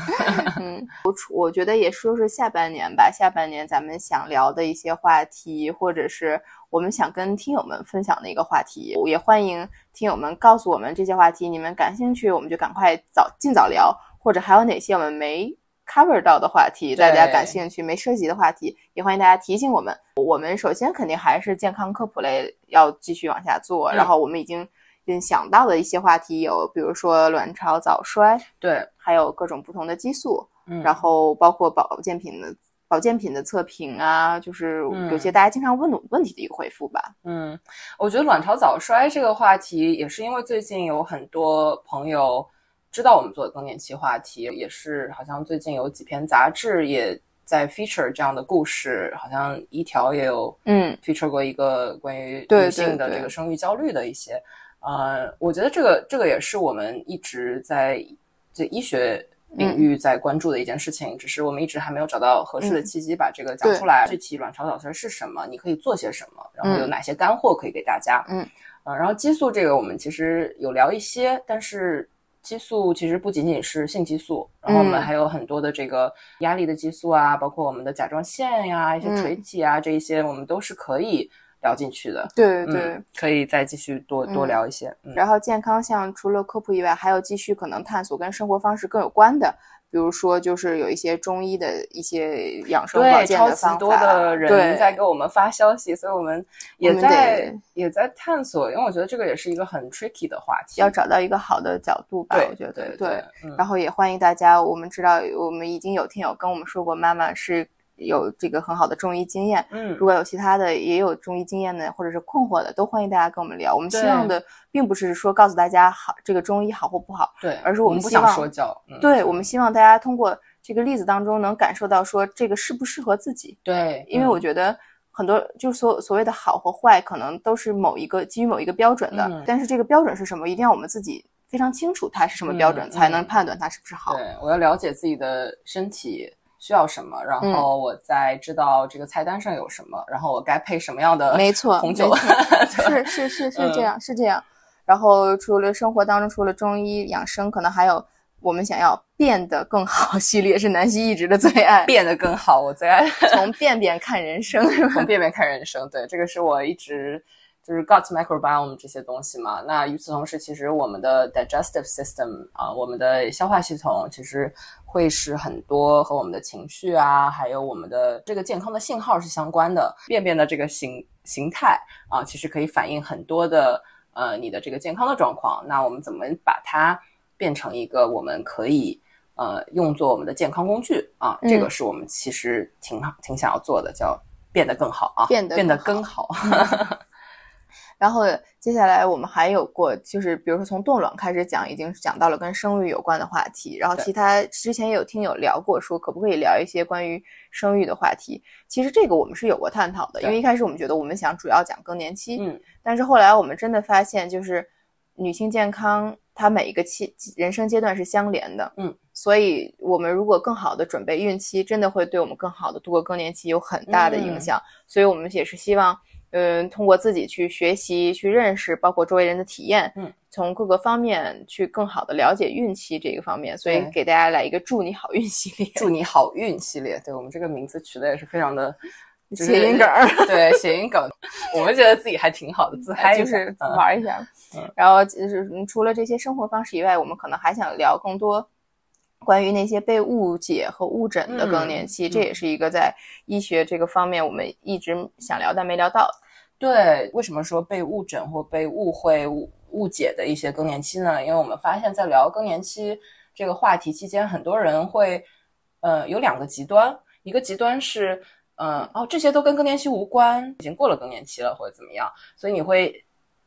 嗯，我出我觉得也说说下半年吧，下半年咱们想聊的一些话题，或者是我们想跟听友们分享的一个话题，也欢迎听友们告诉我们这些话题你们感兴趣，我们就赶快早尽早聊，或者还有哪些我们没 cover 到的话题，大家感兴趣没涉及的话题，也欢迎大家提醒我们。我们首先肯定还是健康科普类要继续往下做，嗯然后我们已经嗯想到的一些话题有，比如说卵巢早衰，对，还有各种不同的激素。嗯然后包括保健品的保健品的测评啊，就是嗯有些大家经常问的问题的一个回复吧。嗯，我觉得卵巢早衰这个话题，也是因为最近有很多朋友知道我们做的更年期话题，也是好像最近有几篇杂志也在 feature 这样的故事，好像一条也有嗯 feature 过一个关于女性的对对这个生育焦虑的一些，呃，我觉得这个这个也是我们一直在这医学领域在关注的一件事情，只是我们一直还没有找到合适的嗯契机把这个讲出来。具体卵巢早衰是什么？你可以做些什么？然后有嗯哪些干货可以给大家？嗯，呃，然后激素这个我们其实有聊一些，但是。激素其实不仅仅是性激素，然后我们嗯还有很多的这个压力的激素啊，包括我们的甲状腺呀、一些嗯垂体啊，这一些我们都是可以聊进去的。对对。嗯，可以再继续多多嗯聊一些。嗯，然后健康像除了科普以外，还有继续可能探索跟生活方式更有关的，比如说就是有一些中医的一些养生保健的方法。多的人对在给我们发消息，所以我们也在也在探索，因为我觉得这个也是一个很 tricky 的话题。要找到一个好的角度吧，我觉得对对。嗯然后也欢迎大家，我们知道我们已经有听友跟我们说过，妈妈是有这个很好的中医经验。嗯如果有其他的也有中医经验的，或者是困惑的，都欢迎大家跟我们聊。我们希望的并不是说告诉大家好这个中医好或不好，对，而是我们不想说教。嗯对我们希望大家通过这个例子当中能感受到说这个适不适合自己，对，因为我嗯觉得。很多就是所所谓的好和坏，可能都是某一个基于某一个标准的，嗯但是这个标准是什么，一定要我们自己非常清楚它是什么标准，嗯才能嗯判断它是不是好。对，我要了解自己的身体需要什么，然嗯后我再知道这个菜单上有什么，然后我该配什么样的没错，红酒 是是是是嗯这样，是这样。然后除了生活当中，除了中医养生，可能还有我们想要变得更好系列，是南希一直的最爱。变得更好。我最爱从便便看人生，从便便看人生，对，这个是我一直就是 gut microbiome 这些东西嘛。那与此同时，其实我们的 digestive system 啊、我们的消化系统其实会是很多和我们的情绪啊，还有我们的这个健康的信号是相关的。便便的这个形形态啊、其实可以反映很多的呃你的这个健康的状况。那我们怎么把它变成一个我们可以呃用作我们的健康工具啊，嗯这个是我们其实挺挺想要做的，叫变得更好啊，变得变得更更好。然后接下来我们还有过，就是比如说从冻卵开始讲，已经讲到了跟生育有关的话题。然后其他之前也有听友聊过，说可不可以聊一些关于生育的话题。其实这个我们是有过探讨的，因为一开始我们觉得我们想主要讲更年期，嗯，但是后来我们真的发现，就是女性健康它每一个期人生阶段是相连的，嗯，所以我们如果更好的准备孕期，真的会对我们更好的度过更年期有很大的影嗯响。所以我们也是希望，嗯，通过自己去学习、去认识，包括周围人的体验，嗯，从各个方面去更好的了解运气这个方面。所以给大家来一个祝你好运系列，祝你好运系列，对我们这个名字取的也是非常的 就是 谐音梗儿。对谐音梗，我们觉得自己还挺好的，自嗨就是嗯玩一下。嗯然后就是嗯除了这些生活方式以外，我们可能还想聊更多关于那些被误解和误诊的更年期，嗯这也是一个在医学这个方面我们一直想聊但没聊到的。对，为什么说被误诊或被误会、误误解的一些更年期呢？因为我们发现，在聊更年期这个话题期间，很多人会，呃，有两个极端，一个极端是，嗯、哦，这些都跟更年期无关，已经过了更年期了或者怎么样，所以你会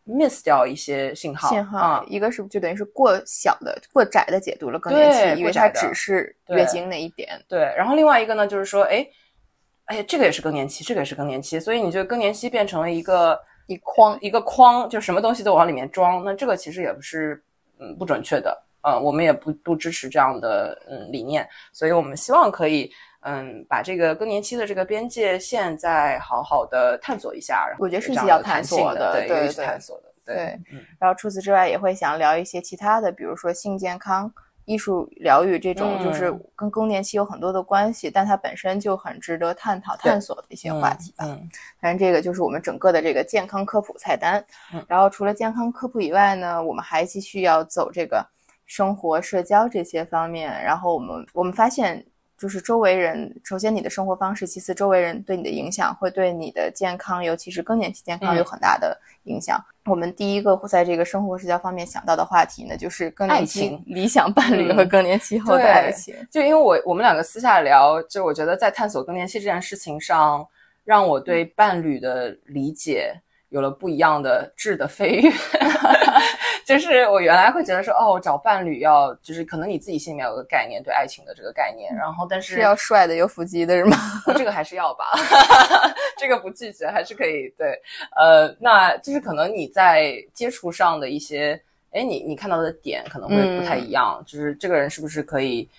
miss 掉一些信号，信号，啊、一个是就等于是过小的、过窄的解读了更年期，因为它只是月经那一点。对，然后另外一个呢，就是说，哎，哎呀，这个也是更年期，这个也是更年期，所以你就更年期变成了一个一筐一个框，就什么东西都往里面装。那这个其实也不是嗯不准确的，呃，我们也不不支持这样的嗯理念，所以我们希望可以嗯把这个更年期的这个边界线再好好的探索一下。然后我觉得是有这样要探索的对，探索的，对，对嗯然后除此之外，也会想聊一些其他的，比如说性健康、艺术疗愈这种，就是嗯跟更年期有很多的关系，但它本身就很值得探讨、探索的一些话题吧。嗯反正这个就是我们整个的这个健康科普菜单。嗯然后除了健康科普以外呢，我们还继续要走这个生活、社交这些方面。然后我们我们发现，就是周围人，首先你的生活方式，其次周围人对你的影响，会对你的健康，尤其是更年期健康嗯有很大的影响。我们第一个在这个生活社交方面想到的话题呢，就是更年期爱情理想伴侣嗯和更年期后的爱情。就因为我我们两个私下聊，就我觉得在探索更年期这件事情上，让我对伴侣的理解有了不一样的质的飞跃。就是我原来会觉得说，哦，找伴侣要就是可能你自己心里面有个概念，对爱情的这个概念，然后但是是要帅的有腹肌的是吗？这个还是要吧，这个不拒绝，还是可以。对，呃，那就是可能你在接触上的一些，哎，你你看到的点可能会不太一样，就是这个人是不是可以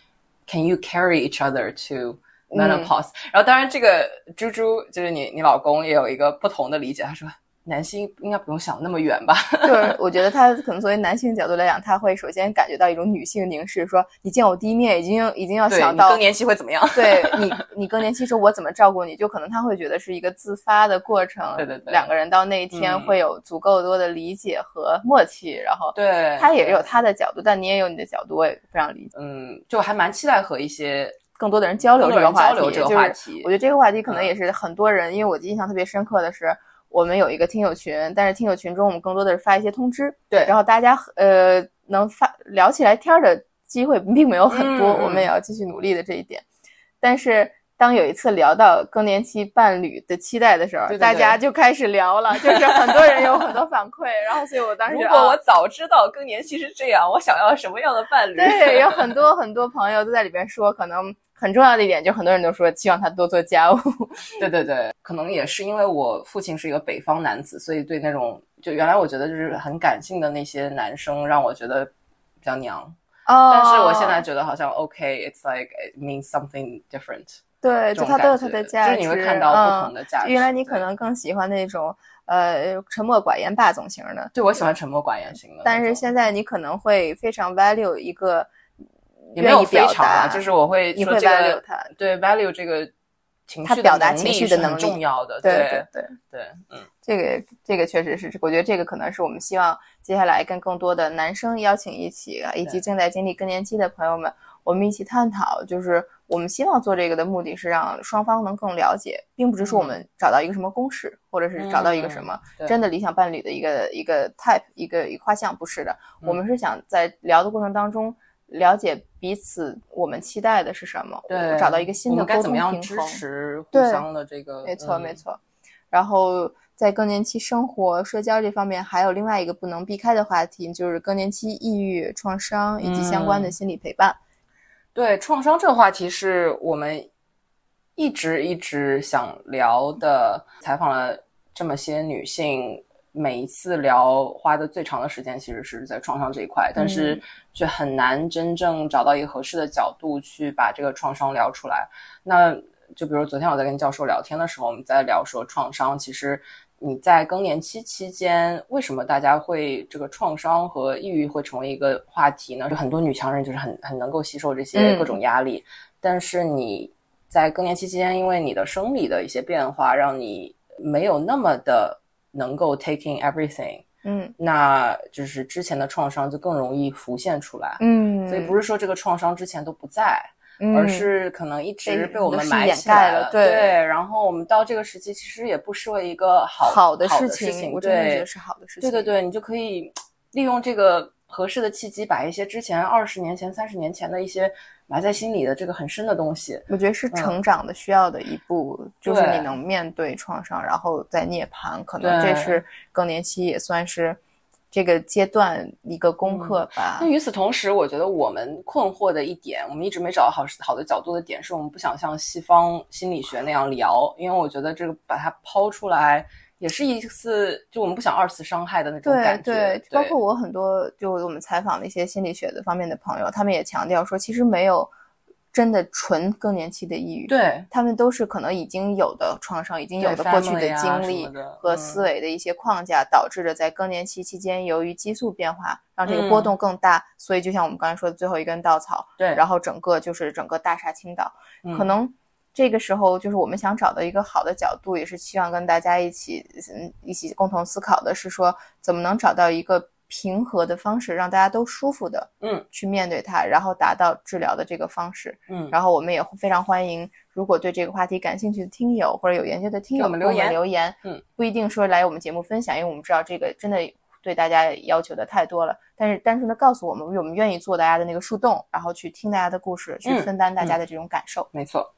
，Can you carry each other to menopause？、然后当然这个猪猪就是你你老公也有一个不同的理解，他说。男性应该不用想那么远吧？就是我觉得他可能作为男性角度来讲，他会首先感觉到一种女性凝视，说你见我第一面已经已经要，想到更年期会怎么样？对你你更年期时候我怎么照顾你，就可能他会觉得是一个自发的过程，对对对两个人到那一天嗯会有足够多的理解和默契，然后对，他也有他的角度，但你也有你的角度，我也非常理解。嗯，就还蛮期待和一些更多的人交流这个话题，交流这个就是话题我觉得这个话题可能嗯也是很多人，因为我印象特别深刻的是，我们有一个听友群，但是听友群中我们更多的是发一些通知，对然后大家呃能发聊起来天儿的机会并没有很多，我们也要继续努力的这一点。但是当有一次聊到更年期伴侣的期待的时候，对对对大家就开始聊了，就是很多人有很多反馈，然后所以我当时如果我早知道更年期是这样，我想要什么样的伴侣？对，有很多很多朋友都在里边说，可能很重要的一点，就很多人都说希望他多做家务。对对对，可能也是因为我父亲是一个北方男子，所以对那种就原来我觉得就是很感性的那些男生，让我觉得比较娘。哦但是我现在觉得好像 OK，it's、like it means something different。对，就他都有他的价值，就是你会看到不同的价值。嗯。原来你可能更喜欢那种呃沉默寡言霸总型的，对我喜欢沉默寡言型的，但是现在你可能会非常 value 一个也没有愿意表非常啊，达，就是我会你会说这个他，对 value 这个情绪表达能情绪力是很的能力重要的。对对对对。嗯，这个这个确实是，我觉得这个可能是我们希望接下来跟更多的男生邀请一起，以及正在经历更年期的朋友们，我们一起探讨。就是我们希望做这个的目的是让双方能更了解，并不是说我们找到一个什么公式，或者是找到一个什么真的理想伴侣的一个一个 type 一个一个画像，不是的。嗯我们是想在聊的过程当中，了解彼此我们期待的是什么，对，找到一个新的沟通该怎么样平衡。支持互对相的这个？没错，嗯没。错。然后在更年期生活、社交这方面，还有另外一个不能避开的话题，就是更年期抑郁、创伤以及相关的嗯心理陪伴。对创伤这个话题是我们一直一直想聊的，采访了这么些女性，每一次聊花的最长的时间其实是在创伤这一块，但是却很难真正找到一个合适的角度去把这个创伤聊出来。那就比如昨天我在跟教授聊天的时候，我们在聊说创伤，其实你在更年期期间，为什么大家会这个创伤和抑郁会成为一个话题呢？就很多女强人就是很很能够吸收这些嗯各种压力，但是你在更年期期间，因为你的生理的一些变化，让你没有那么的能够 taking everything，嗯那就是之前的创伤就更容易浮现出来。嗯，所以不是说这个创伤之前都不在，嗯，而是可能一直被被我们掩埋起来盖了对然后我们到这个时期，其实也不失为一个好好的事情，我真的觉对得是好的事情。对对对，你就可以利用这个合适的契机，把一些之前二十年前、三十年前的一些埋在心里的这个很深的东西，我觉得是成长的需要的一步，就是你能面对创伤，然后再涅槃，可能这是更年期也算是这个阶段一个功课吧。那与此同时，我觉得我们困惑的一点，我们一直没找到好好的角度的点，是我们不想像西方心理学那样聊，因为我觉得这个把它抛出来，也是一次就我们不想二次伤害的那种感觉。对，包括我很多就我们采访的一些心理学的方面的朋友，他们也强调说，其实没有真的纯更年期的抑郁，对他们都是可能已经有的创伤，已经有的过去的经历和嗯思维的一些框架，导致着在更年期期间，由于激素变化，让这个嗯波动更大，所以就像我们刚才说的最后一根稻草，对，然后整个就是整个大厦倾倒，嗯可能。这个时候，就是我们想找到一个好的角度，也是希望跟大家一起，嗯，一起共同思考的是说，怎么能找到一个平和的方式，让大家都舒服的，嗯，去面对它，然后达到治疗的这个方式。嗯，然后我们也非常欢迎，如果对这个话题感兴趣的听友或者有研究的听友给给我们留言留言，嗯，不一定说来我们节目分享，因为我们知道这个真的对大家要求的太多了。但是单纯的告诉我们，我们愿意做大家的那个树洞，然后去听大家的故事，去嗯分担大家的这种感受。没错，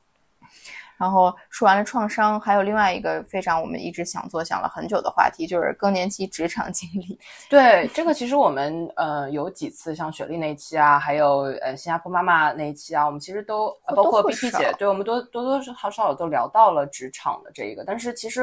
然后说完了创伤，还有另外一个非常我们一直想做、想了很久的话题，就是更年期职场经历。对这个其实我们呃有几次像雪莉那一期啊，还有呃新加坡妈妈那一期啊，我们其实都、呃包括 BP 姐，对我们多多多少少都聊到了职场的这一个。但是其实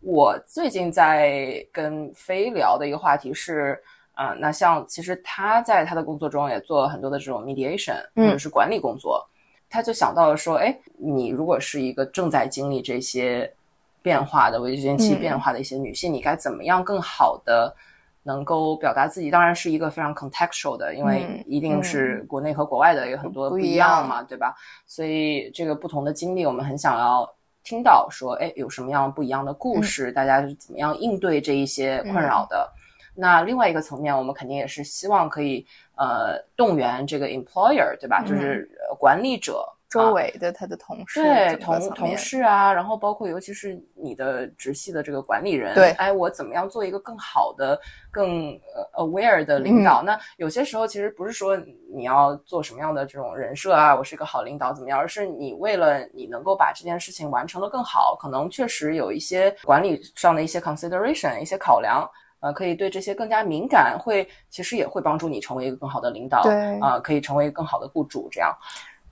我最近在跟飞聊的一个话题是。啊、那像其实他在他的工作中也做了很多的这种 mediation 嗯或者是管理工作，他就想到了说，哎，你如果是一个正在经历这些变化的围间期嗯变化的一些女性，你该怎么样更好的能够表达自己？当然是一个非常 contextual 的，因为嗯一定是国内和国外的有很多不不一样一样嘛，对吧？所以这个不同的经历，我们很想要听到说，哎，有什么样不一样的故事？大家是怎么样应对这一些困扰的？那另外一个层面，我们肯定也是希望可以呃动员这个 employer，对吧？嗯就是呃管理者周围的他的同事，对同同事啊，然后包括尤其是你的直系的这个管理人，对哎，我怎么样做一个更好的、更呃 aware 的领导？那有些时候其实不是说你要做什么样的这种人设啊，我是一个好领导怎么样，而是你为了你能够把这件事情完成的更好，可能确实有一些管理上的一些 consideration、一些考量。呃，可以对这些更加敏感，会其实也会帮助你成为一个更好的领导，对啊、可以成为更好的雇主，这样。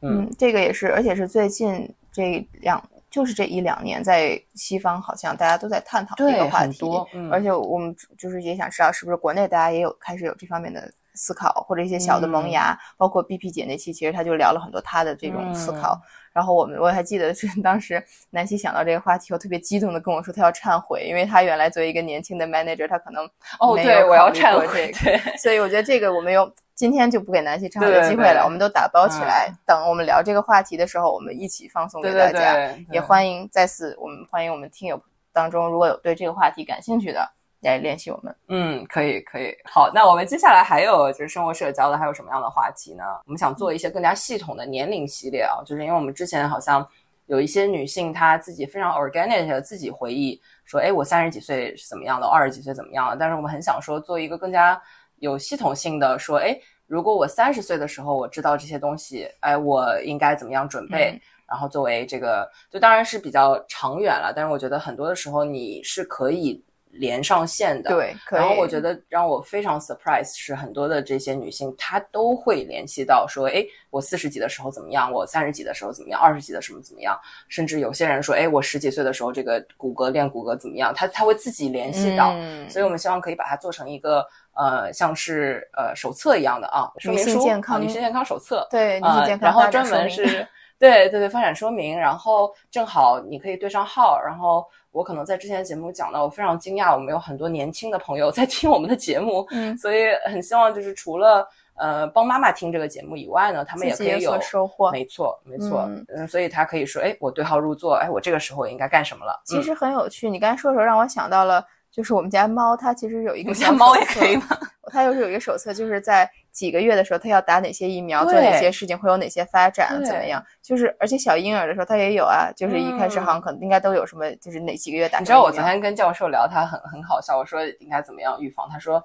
嗯，这个也是，而且是最近这两，就是这一两年，在西方好像大家都在探讨这对个话题，很多嗯而且我们就是也想知道，是不是国内大家也有开始有这方面的思考，或者一些小的萌芽，包括 BP 姐那期，其实她就聊了很多她的这种思考。嗯然后我们我还记得是 当时南希想到这个话题后，特别激动的跟我说，他要忏悔，因为他原来作为一个年轻的 manager，他可能哦，对，我要忏悔，这个对。所以我觉得这个我们有今天就不给南希忏悔的机会了，对我们都打包起来，嗯等我们聊这个话题的时候，我们一起放送给对大家。也欢迎再次我们欢迎我们听友当中如果有对这个话题感兴趣的来联系我们。嗯，可以可以。好，那我们接下来还有就是生活社交的，还有什么样的话题呢？我们想做一些更加系统的年龄系列啊，就是因为我们之前好像有一些女性她自己非常 organic 的自己回忆说，哎，我三十几岁是怎么样的，二十几岁怎么样的，但是我们很想说做一个更加有系统性的说，哎。如果我三十岁的时候我知道这些东西，哎，我应该怎么样准备？嗯然后作为这个，就当然是比较长远了，但是我觉得很多的时候你是可以连上线的。。对，可以。然后我觉得让我非常 surprise 是很多的这些女性，她都会联系到说，哎，我四十几的时候怎么样，我三十几的时候怎么样，二十几的什么怎么样，甚至有些人说，哎，我十几岁的时候这个骨骼练骨骼怎么样，她她会自己联系到，嗯所以我们希望可以把它做成一个呃像是呃手册一样的啊，说女明书性健康啊女性健康手册，对女性呃健康然后专门是 对对对发展说明，然后正好你可以对上号，然后我可能在之前的节目讲到，我非常惊讶，我们有很多年轻的朋友 在听我们的节目，嗯所以很希望就是除了呃帮妈妈听这个节目以外呢，他们也可以有所收获。没错没错，嗯嗯，所以他可以说，哎，我对号入座，哎，我这个时候应该干什么了？其实很有趣，你刚才说的时候让我想到了，就是我们家猫，它其实有一个我们家猫也可以吗？它就是有一个手册，就是在几个月的时候，他要打哪些疫苗，做哪些事情，会有哪些发展，怎么样？就是而且小婴儿的时候，他也有啊，就是一开始好像可能应该都有什么，就是哪几个月打你知道我昨天跟教授聊，他很很好笑，我说应该怎么样预防，他说，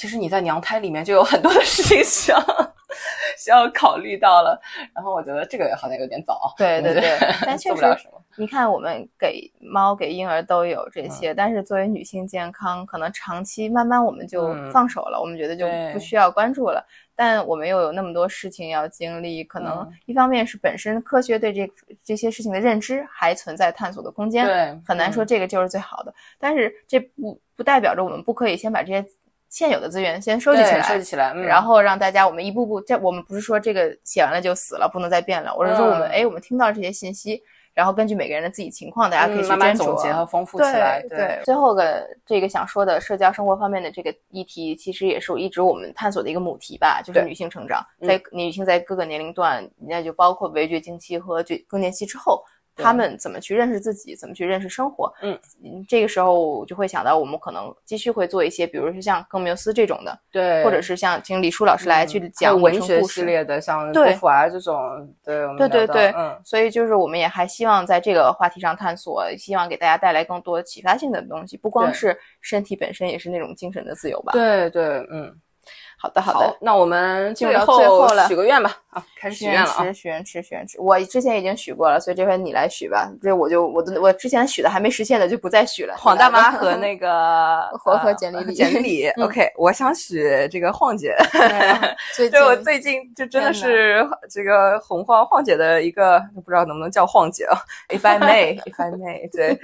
其实你在娘胎里面就有很多的事情需要需要考虑到了，然后我觉得这个好像有点早啊，对对对 但确实你看，我们给猫、给婴儿都有这些，但是作为女性健康，可能长期慢慢我们就嗯放手了，我们觉得就不需要关注了。但我们又有那么多事情要经历，可能嗯一方面是本身科学对这这些事情的认知还存在探索的空间，对很难说嗯这个就是最好的。但是这不不代表着我们不可以先把这些现有的资源先收集起来，收集起来，嗯、然后让大家我们一步步，这我们不是说这个写完了就死了，不能再变了，我是说我们嗯。哎，我们听到这些信息，然后根据每个人的自己情况，大家可以去嗯慢慢。总结和丰富起来，对最后个这个想说的社交生活方面的这个议题，其实也是一直我们探索的一个母题吧，就是女性成长，嗯。在女性在各个年龄段，那就包括围绝经期和绝更年期之后。对。她们怎么去认识自己，怎么去认识生活？嗯，这个时候我就会想到，我们可能继续会做一些，比如说像更缪斯这种的，对，或者是像请李舒老师来去讲嗯文。学系列的，像对。波伏娃这种，对，对对对。嗯，所以就是我们也还希望在这个话题上探索，希望给大家带来更多启发性的东西，不光是身体本身，也是那种精神的自由吧。，对对，嗯，好的好的。那我们进入到最后了许个愿吧，啊，开始许许愿了许愿池，许愿池。我之前已经许过了，所以这回你来许吧。这我就我的我之前许的还没实现的就不再许了。黄大妈和那个 和和呃简历里简历，OK，我想许这个晃姐，最近对我最近就真的是这个洪晃晃姐的一个，不知道能不能叫晃姐啊？If I may，If I may，对，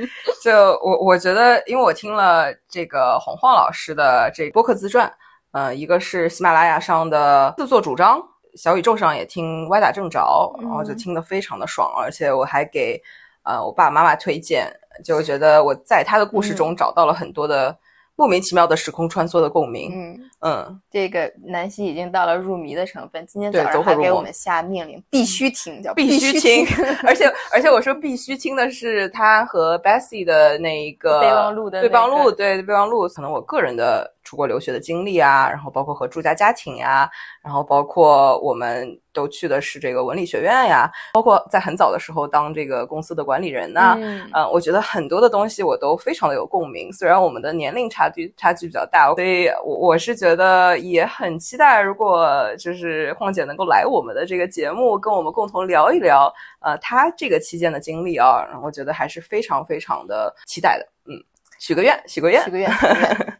就我我觉得，因为我听了这个洪晃老师的这播客自传，呃，一个是喜马拉雅上的自作主张，小宇宙上也听歪打正着，然后就嗯。听得非常的爽，而且我还给呃我爸爸妈妈推荐，就觉得我在他的故事中找到了很多的莫名其妙的时空穿梭的共鸣，嗯，嗯。这个南希已经到了入迷的成分，今天对早上还给我们下命令，必须听，叫必须听，而且而且我说必须听的是他和 Bessie 的那一个备忘录的备忘录，对备忘录，可能我个人的出国留学的经历啊，然后包括和住家家庭呀，然后包括我们都去的是这个文理学院呀，包括在很早的时候当这个公司的管理人呐、嗯。呃，我觉得很多的东西我都非常的有共鸣，虽然我们的年龄差距差距比较大，所以我我是觉得也很期待，如果就是晃姐能够来我们的这个节目，跟我们共同聊一聊，呃，她这个期间的经历啊，然后我觉得还是非常非常的期待的，嗯，许个愿，许个愿。许，个愿，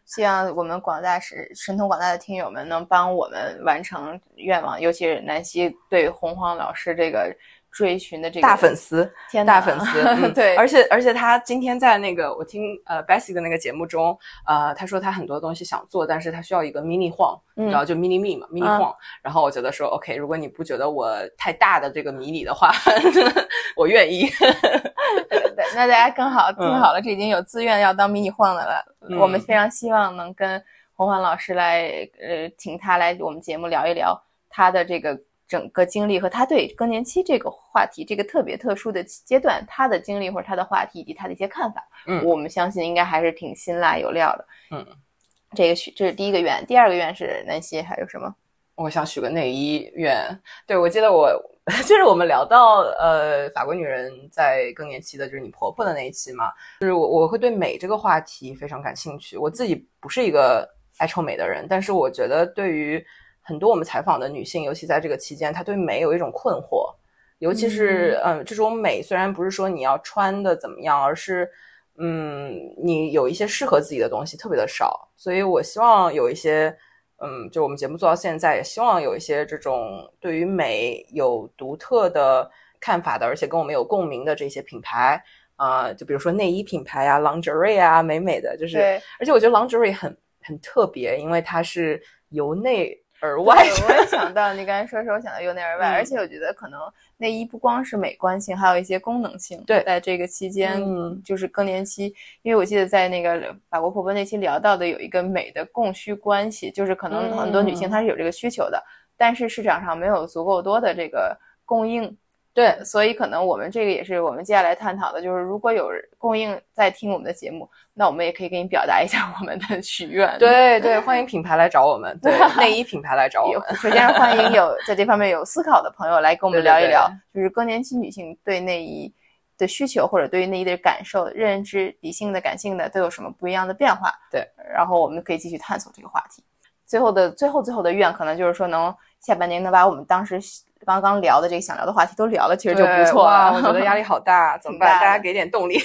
希望我们广大是神通广大的听友们能帮我们完成愿望，尤其是南希对洪荒老师这个追寻的这个大粉丝，天大粉丝，嗯、对而且而且他今天在那个我听呃 Bessie 的那个节目中，呃，他说他很多东西想做，但是他需要一个 mini 晃，嗯然后就 mini me 嘛，mini 嗯晃。然后我觉得说 OK，如果你不觉得我太大的这个迷你的话，我愿意。对对对，那大家更好听嗯好了，这已经有自愿要当迷你晃的了。嗯我们非常希望能跟洪欢老师来，呃，请他来我们节目聊一聊他的这个整个经历和他对更年期这个话题这个特别特殊的阶段他的经历或者他的话题以及他的一些看法。嗯我们相信应该还是挺辛辣有料的。嗯，这个许这是第一个愿，第二个愿是南希还有什么？我想许个内衣愿。对，我记得我 就是我们聊到呃法国女人在更年期的，就是你婆婆的那一期嘛，就是我我会对美这个话题非常感兴趣。我自己不是一个爱臭美的人，但是我觉得对于很多我们采访的女性，尤其在这个期间，她对美有一种困惑，尤其是嗯，这种美虽然不是说你要穿的怎么样，而是嗯，你有一些适合自己的东西特别的少，所以我希望有一些嗯，就我们节目做到现在，也希望有一些这种对于美有独特的看法的，而且跟我们有共鸣的这些品牌。啊，就比如说内衣品牌啊，lingerie 啊，美美的，就是，而且我觉得 lingerie 很很特别，因为它是由内而外。我也 想到你刚才说时候想到由内而外，而且我觉得可能内衣不光是美观性，还有一些功能性。对，在这个期间，嗯就是更年期，因为我记得在那个法国婆婆那期聊到的有一个美的供需关系，就是可能很多女性她是有这个需求的，但是市场上没有足够多的这个供应。对，所以可能我们这个也是我们接下来探讨的，就是如果有供应在听我们的节目，那我们也可以给你表达一下我们的 许愿。对对，欢迎品牌来找我们，对内衣品牌来找我们。首先欢迎有在这方面有思考的朋友来跟我们聊一聊，就是更年期女性对内衣的需求或者对于内衣的感受、认知，理性的、感性的都有什么不一样的变化。对，然后我们可以继续探索这个话题。最后的最后最后的愿，可能就是说能下半年能把我们当时。刚刚聊的这个想聊的话题都聊了，其实就不错了。我觉得压力好大，怎么办？大家给点动力，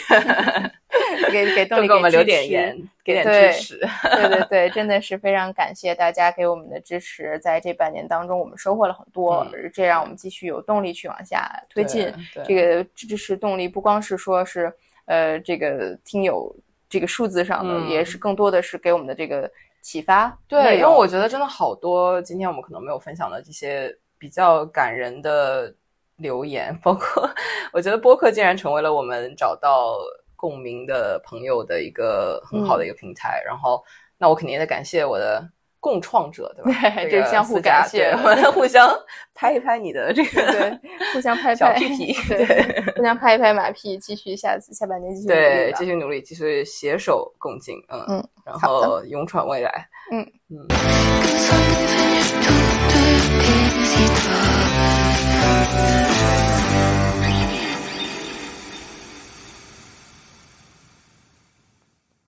给给动力，给我们留点言，给点支持。对对对，真的是非常感谢大家给我们的支持。在这半年当中，我们收获了很多，这让我们继续有动力去往下推进。这个支持动力不光是说是呃这个听友这个数字上的，也是更多的是给我们的这个启发。对，因为我觉得真的好多，今天我们可能没有分享的这些。比较感人的留言，包括我觉得播客竟然成为了我们找到共鸣的朋友的一个很好的一个平台。然后，那我肯定也得感谢我的共创者，对吧？这相互感谢，互相拍一拍你的这个，对，互相拍拍小屁屁，对，互相拍一拍马屁，继续，下次下半年继续，对，继续努力，继续携手共进，嗯嗯，然后勇闯未来，嗯嗯。